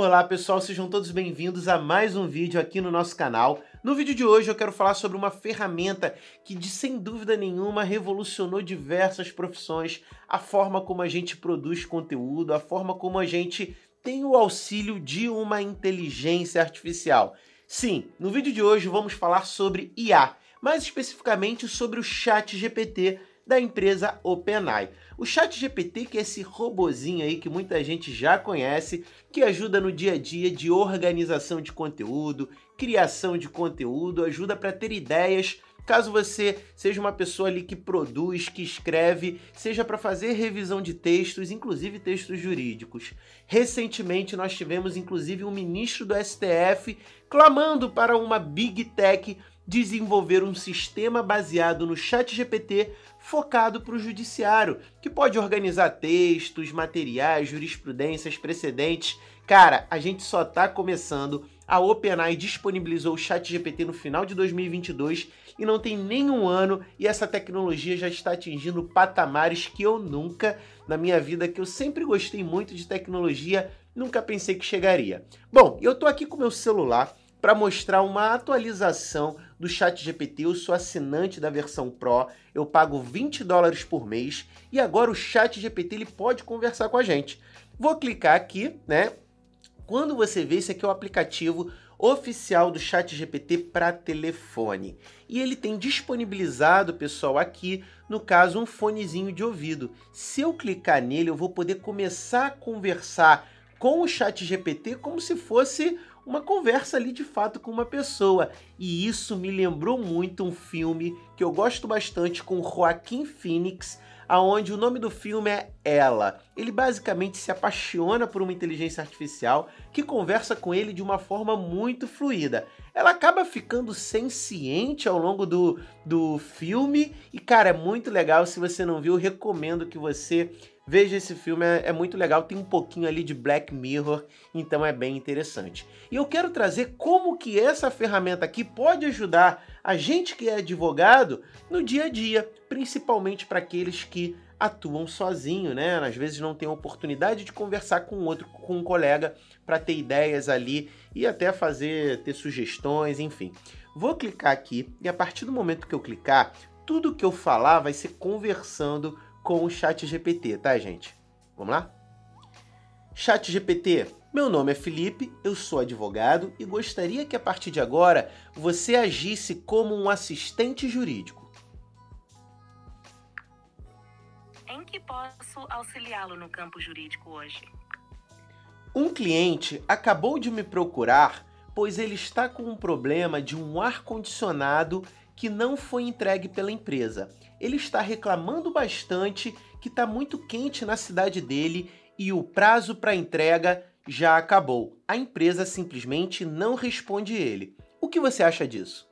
Olá pessoal, sejam todos bem-vindos a mais um vídeo aqui no nosso canal. No vídeo de hoje eu quero falar sobre uma ferramenta que, de sem dúvida nenhuma, revolucionou diversas profissões, a forma como a gente produz conteúdo, a forma como a gente tem o auxílio de uma inteligência artificial. Sim, no vídeo de hoje vamos falar sobre IA, mais especificamente sobre o Chat GPT da empresa OpenAI. O Chat GPT, que é esse robozinho aí que muita gente já conhece, que ajuda no dia a dia de organização de conteúdo, criação de conteúdo, ajuda para ter ideias Caso você seja uma pessoa ali que produz, que escreve, seja para fazer revisão de textos, inclusive textos jurídicos. Recentemente nós tivemos inclusive um ministro do STF clamando para uma Big Tech desenvolver um sistema baseado no Chat GPT focado para o judiciário, que pode organizar textos, materiais, jurisprudências, precedentes. Cara, a gente só está começando. A OpenAI disponibilizou o Chat GPT no final de 2022 e não tem nenhum ano e essa tecnologia já está atingindo patamares que eu nunca, na minha vida, que eu sempre gostei muito de tecnologia, nunca pensei que chegaria. Bom, eu estou aqui com meu celular para mostrar uma atualização do Chat GPT. Eu sou assinante da versão Pro, eu pago 20 dólares por mês e agora o Chat GPT ele pode conversar com a gente. Vou clicar aqui, né? Quando você vê, esse aqui é o aplicativo oficial do Chat GPT para telefone. E ele tem disponibilizado, pessoal, aqui, no caso, um fonezinho de ouvido. Se eu clicar nele, eu vou poder começar a conversar com o Chat GPT como se fosse uma conversa ali de fato com uma pessoa. E isso me lembrou muito um filme que eu gosto bastante com Joaquim Phoenix, aonde o nome do filme é Ela. Ele basicamente se apaixona por uma inteligência artificial que conversa com ele de uma forma muito fluida. Ela acaba ficando senciente ao longo do, do filme e, cara, é muito legal. Se você não viu, recomendo que você Veja esse filme, é, é, muito legal, tem um pouquinho ali de Black Mirror, então é bem interessante. E eu quero trazer como que essa ferramenta aqui pode ajudar a gente que é advogado no dia a dia, principalmente para aqueles que atuam sozinho, né? Às vezes não tem oportunidade de conversar com outro, com um colega para ter ideias ali e até fazer, ter sugestões, enfim. Vou clicar aqui e a partir do momento que eu clicar, tudo que eu falar vai ser conversando com o Chat GPT, tá, gente? Vamos lá? Chat GPT, meu nome é Felipe, eu sou advogado e gostaria que a partir de agora você agisse como um assistente jurídico. Em que posso auxiliá-lo no campo jurídico hoje? Um cliente acabou de me procurar pois ele está com um problema de um ar-condicionado que não foi entregue pela empresa. Ele está reclamando bastante que está muito quente na cidade dele e o prazo para entrega já acabou. A empresa simplesmente não responde ele. O que você acha disso?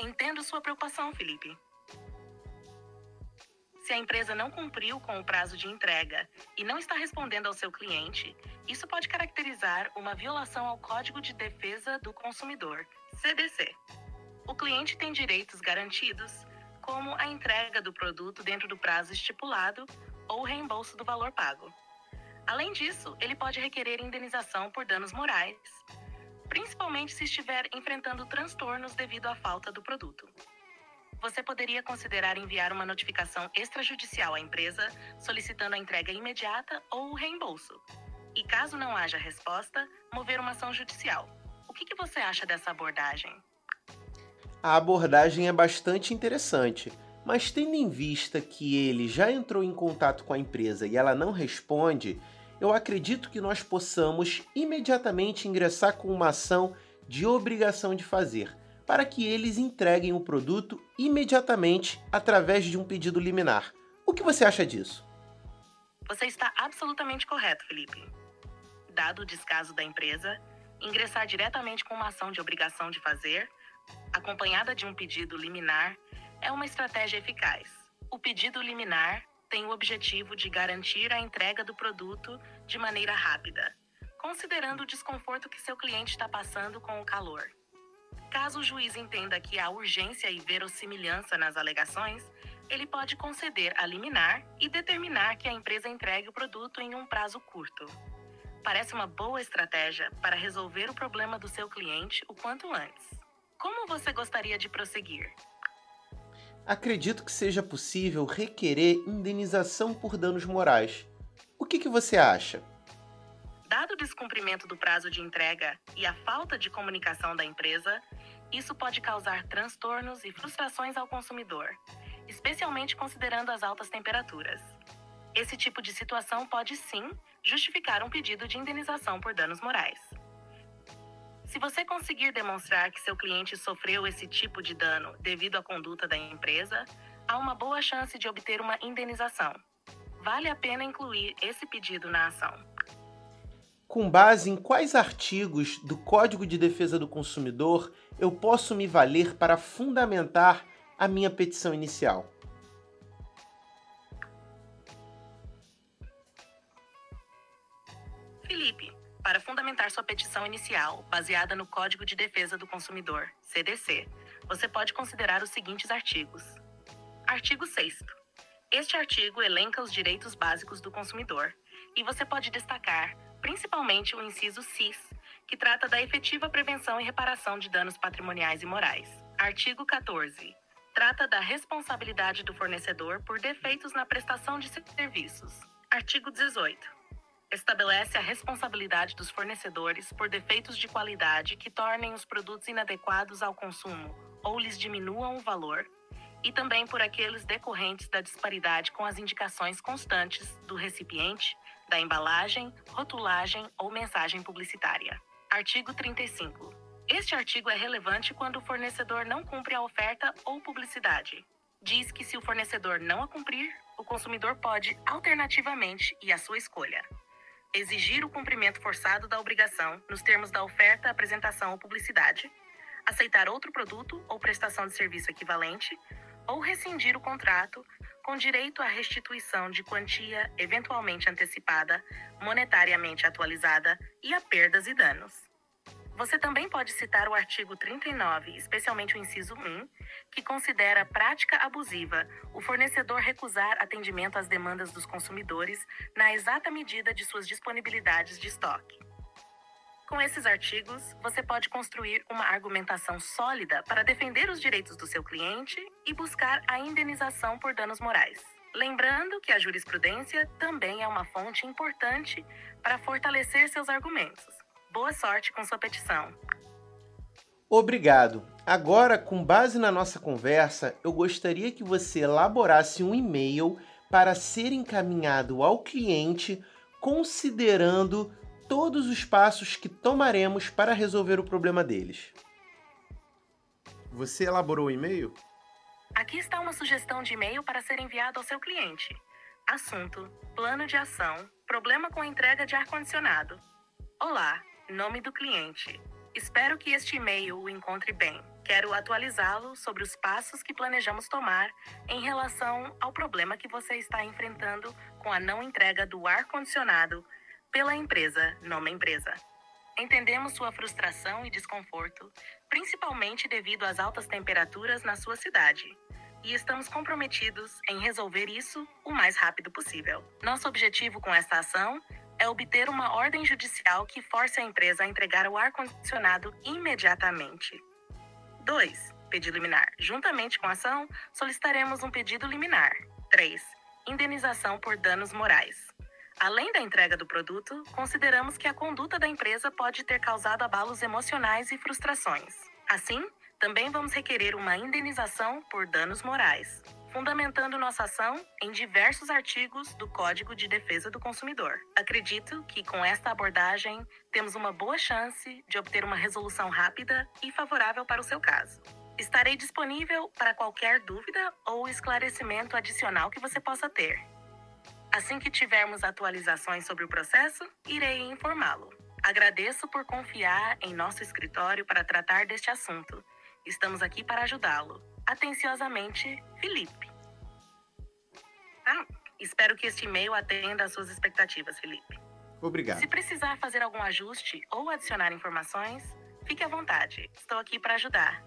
Entendo sua preocupação, Felipe. Se a empresa não cumpriu com o prazo de entrega e não está respondendo ao seu cliente, isso pode caracterizar uma violação ao Código de Defesa do Consumidor, CDC. O cliente tem direitos garantidos, como a entrega do produto dentro do prazo estipulado ou o reembolso do valor pago. Além disso, ele pode requerer indenização por danos morais, principalmente se estiver enfrentando transtornos devido à falta do produto você poderia considerar enviar uma notificação extrajudicial à empresa solicitando a entrega imediata ou o reembolso. E caso não haja resposta, mover uma ação judicial. O que, que você acha dessa abordagem? A abordagem é bastante interessante, mas tendo em vista que ele já entrou em contato com a empresa e ela não responde, eu acredito que nós possamos imediatamente ingressar com uma ação de obrigação de fazer para que eles entreguem o produto imediatamente através de um pedido liminar. O que você acha disso? Você está absolutamente correto, Felipe. Dado o descaso da empresa, ingressar diretamente com uma ação de obrigação de fazer, acompanhada de um pedido liminar, é uma estratégia eficaz. O pedido liminar tem o objetivo de garantir a entrega do produto de maneira rápida, considerando o desconforto que seu cliente está passando com o calor. Caso o juiz entenda que há urgência e verossimilhança nas alegações, ele pode conceder a liminar e determinar que a empresa entregue o produto em um prazo curto. Parece uma boa estratégia para resolver o problema do seu cliente o quanto antes. Como você gostaria de prosseguir? Acredito que seja possível requerer indenização por danos morais. O que, que você acha? Dado o descumprimento do prazo de entrega e a falta de comunicação da empresa, isso pode causar transtornos e frustrações ao consumidor, especialmente considerando as altas temperaturas. Esse tipo de situação pode sim justificar um pedido de indenização por danos morais. Se você conseguir demonstrar que seu cliente sofreu esse tipo de dano devido à conduta da empresa, há uma boa chance de obter uma indenização. Vale a pena incluir esse pedido na ação. Com base em quais artigos do Código de Defesa do Consumidor eu posso me valer para fundamentar a minha petição inicial? Para fundamentar sua petição inicial, baseada no Código de Defesa do Consumidor, CDC, você pode considerar os seguintes artigos. Artigo 6. Este artigo elenca os direitos básicos do consumidor, e você pode destacar, principalmente, o inciso CIS, que trata da efetiva prevenção e reparação de danos patrimoniais e morais. Artigo 14. Trata da responsabilidade do fornecedor por defeitos na prestação de serviços. Artigo 18. Estabelece a responsabilidade dos fornecedores por defeitos de qualidade que tornem os produtos inadequados ao consumo ou lhes diminuam o valor, e também por aqueles decorrentes da disparidade com as indicações constantes do recipiente, da embalagem, rotulagem ou mensagem publicitária. Artigo 35. Este artigo é relevante quando o fornecedor não cumpre a oferta ou publicidade. Diz que se o fornecedor não a cumprir, o consumidor pode, alternativamente, e à sua escolha, exigir o cumprimento forçado da obrigação nos termos da oferta, apresentação ou publicidade, aceitar outro produto ou prestação de serviço equivalente, ou rescindir o contrato com direito à restituição de quantia eventualmente antecipada, monetariamente atualizada e a perdas e danos. Você também pode citar o artigo 39, especialmente o inciso 1, que considera prática abusiva o fornecedor recusar atendimento às demandas dos consumidores na exata medida de suas disponibilidades de estoque. Com esses artigos, você pode construir uma argumentação sólida para defender os direitos do seu cliente e buscar a indenização por danos morais. Lembrando que a jurisprudência também é uma fonte importante para fortalecer seus argumentos. Boa sorte com sua petição. Obrigado. Agora, com base na nossa conversa, eu gostaria que você elaborasse um e-mail para ser encaminhado ao cliente considerando todos os passos que tomaremos para resolver o problema deles. Você elaborou o e-mail? Aqui está uma sugestão de e-mail para ser enviado ao seu cliente. Assunto: Plano de ação. Problema com entrega de ar-condicionado. Olá, nome do cliente. Espero que este e-mail o encontre bem. Quero atualizá-lo sobre os passos que planejamos tomar em relação ao problema que você está enfrentando com a não entrega do ar-condicionado pela empresa, nome empresa. Entendemos sua frustração e desconforto, principalmente devido às altas temperaturas na sua cidade, e estamos comprometidos em resolver isso o mais rápido possível. Nosso objetivo com esta ação é obter uma ordem judicial que force a empresa a entregar o ar-condicionado imediatamente. 2. Pedido liminar. Juntamente com a ação, solicitaremos um pedido liminar. 3. Indenização por danos morais. Além da entrega do produto, consideramos que a conduta da empresa pode ter causado abalos emocionais e frustrações. Assim, também vamos requerer uma indenização por danos morais, fundamentando nossa ação em diversos artigos do Código de Defesa do Consumidor. Acredito que com esta abordagem temos uma boa chance de obter uma resolução rápida e favorável para o seu caso. Estarei disponível para qualquer dúvida ou esclarecimento adicional que você possa ter. Assim que tivermos atualizações sobre o processo, irei informá-lo. Agradeço por confiar em nosso escritório para tratar deste assunto. Estamos aqui para ajudá-lo. Atenciosamente, Felipe. Ah, espero que este e-mail atenda às suas expectativas, Felipe. Obrigado. Se precisar fazer algum ajuste ou adicionar informações, fique à vontade. Estou aqui para ajudar.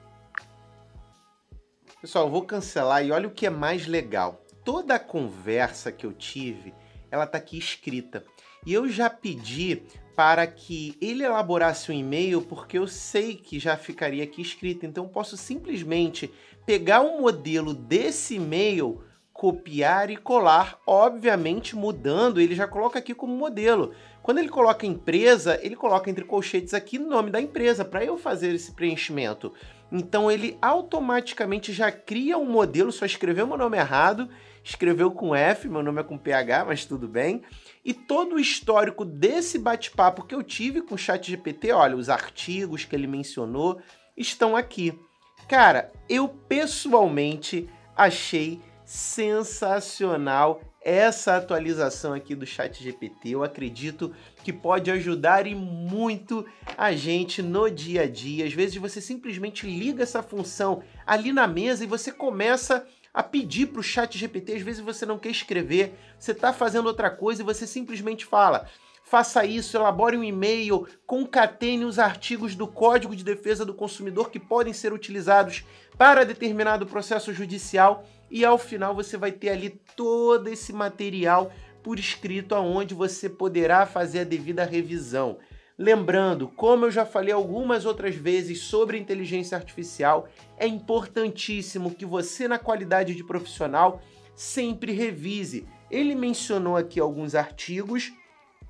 Pessoal, eu vou cancelar e olha o que é mais legal. Toda a conversa que eu tive, ela tá aqui escrita. E eu já pedi para que ele elaborasse um e-mail, porque eu sei que já ficaria aqui escrito. Então eu posso simplesmente pegar um modelo desse e-mail, copiar e colar, obviamente mudando, ele já coloca aqui como modelo. Quando ele coloca empresa, ele coloca entre colchetes aqui o nome da empresa para eu fazer esse preenchimento. Então ele automaticamente já cria um modelo, só escreveu meu nome errado, escreveu com F, meu nome é com PH, mas tudo bem. E todo o histórico desse bate-papo que eu tive com o ChatGPT, olha, os artigos que ele mencionou estão aqui. Cara, eu pessoalmente achei sensacional essa atualização aqui do Chat GPT. Eu acredito que pode ajudar e muito a gente no dia a dia. Às vezes você simplesmente liga essa função ali na mesa e você começa a pedir para o Chat GPT. Às vezes você não quer escrever, você está fazendo outra coisa e você simplesmente fala: faça isso, elabore um e-mail, concatene os artigos do Código de Defesa do Consumidor que podem ser utilizados para determinado processo judicial e ao final você vai ter ali todo esse material por escrito aonde você poderá fazer a devida revisão. Lembrando, como eu já falei algumas outras vezes sobre inteligência artificial, é importantíssimo que você, na qualidade de profissional, sempre revise. Ele mencionou aqui alguns artigos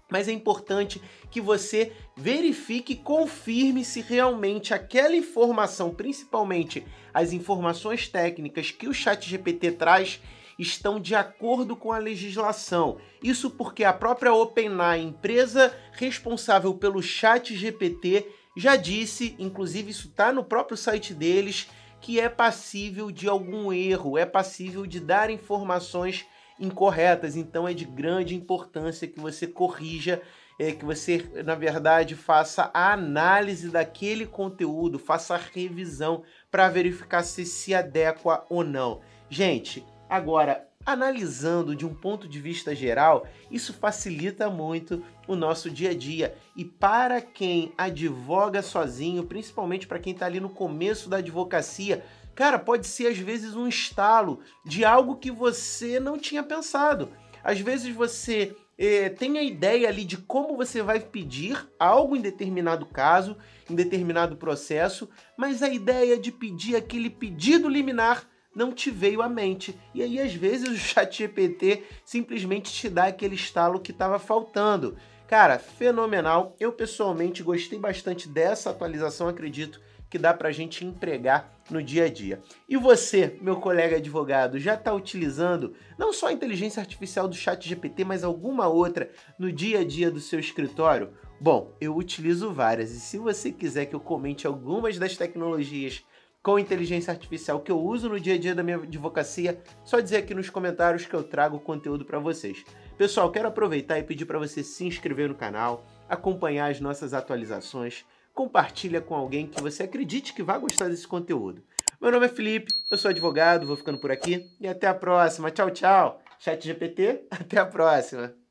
mas é importante que você verifique e confirme se realmente aquela informação, principalmente as informações técnicas que o Chat GPT traz, estão de acordo com a legislação. Isso porque a própria OpenAI, empresa responsável pelo Chat GPT, já disse, inclusive isso está no próprio site deles, que é passível de algum erro, é passível de dar informações incorretas. Então é de grande importância que você corrija, é, que você, na verdade, faça a análise daquele conteúdo, faça a revisão para verificar se se adequa ou não. Gente, agora analisando de um ponto de vista geral, isso facilita muito o nosso dia a dia. E para quem advoga sozinho, principalmente para quem está ali no começo da advocacia, Cara, pode ser às vezes um estalo de algo que você não tinha pensado. Às vezes você é, tem a ideia ali de como você vai pedir algo em determinado caso, em determinado processo, mas a ideia de pedir aquele pedido liminar não te veio à mente. E aí, às vezes, o chat GPT simplesmente te dá aquele estalo que estava faltando. Cara, fenomenal. Eu pessoalmente gostei bastante dessa atualização, acredito que dá para a gente empregar no dia a dia. E você, meu colega advogado, já está utilizando não só a inteligência artificial do chat GPT, mas alguma outra no dia a dia do seu escritório? Bom, eu utilizo várias e se você quiser que eu comente algumas das tecnologias com inteligência artificial que eu uso no dia a dia da minha advocacia, só dizer aqui nos comentários que eu trago conteúdo para vocês. Pessoal, quero aproveitar e pedir para você se inscrever no canal, acompanhar as nossas atualizações, compartilha com alguém que você acredite que vai gostar desse conteúdo. Meu nome é Felipe, eu sou advogado, vou ficando por aqui e até a próxima. Tchau, tchau. Chat GPT, até a próxima.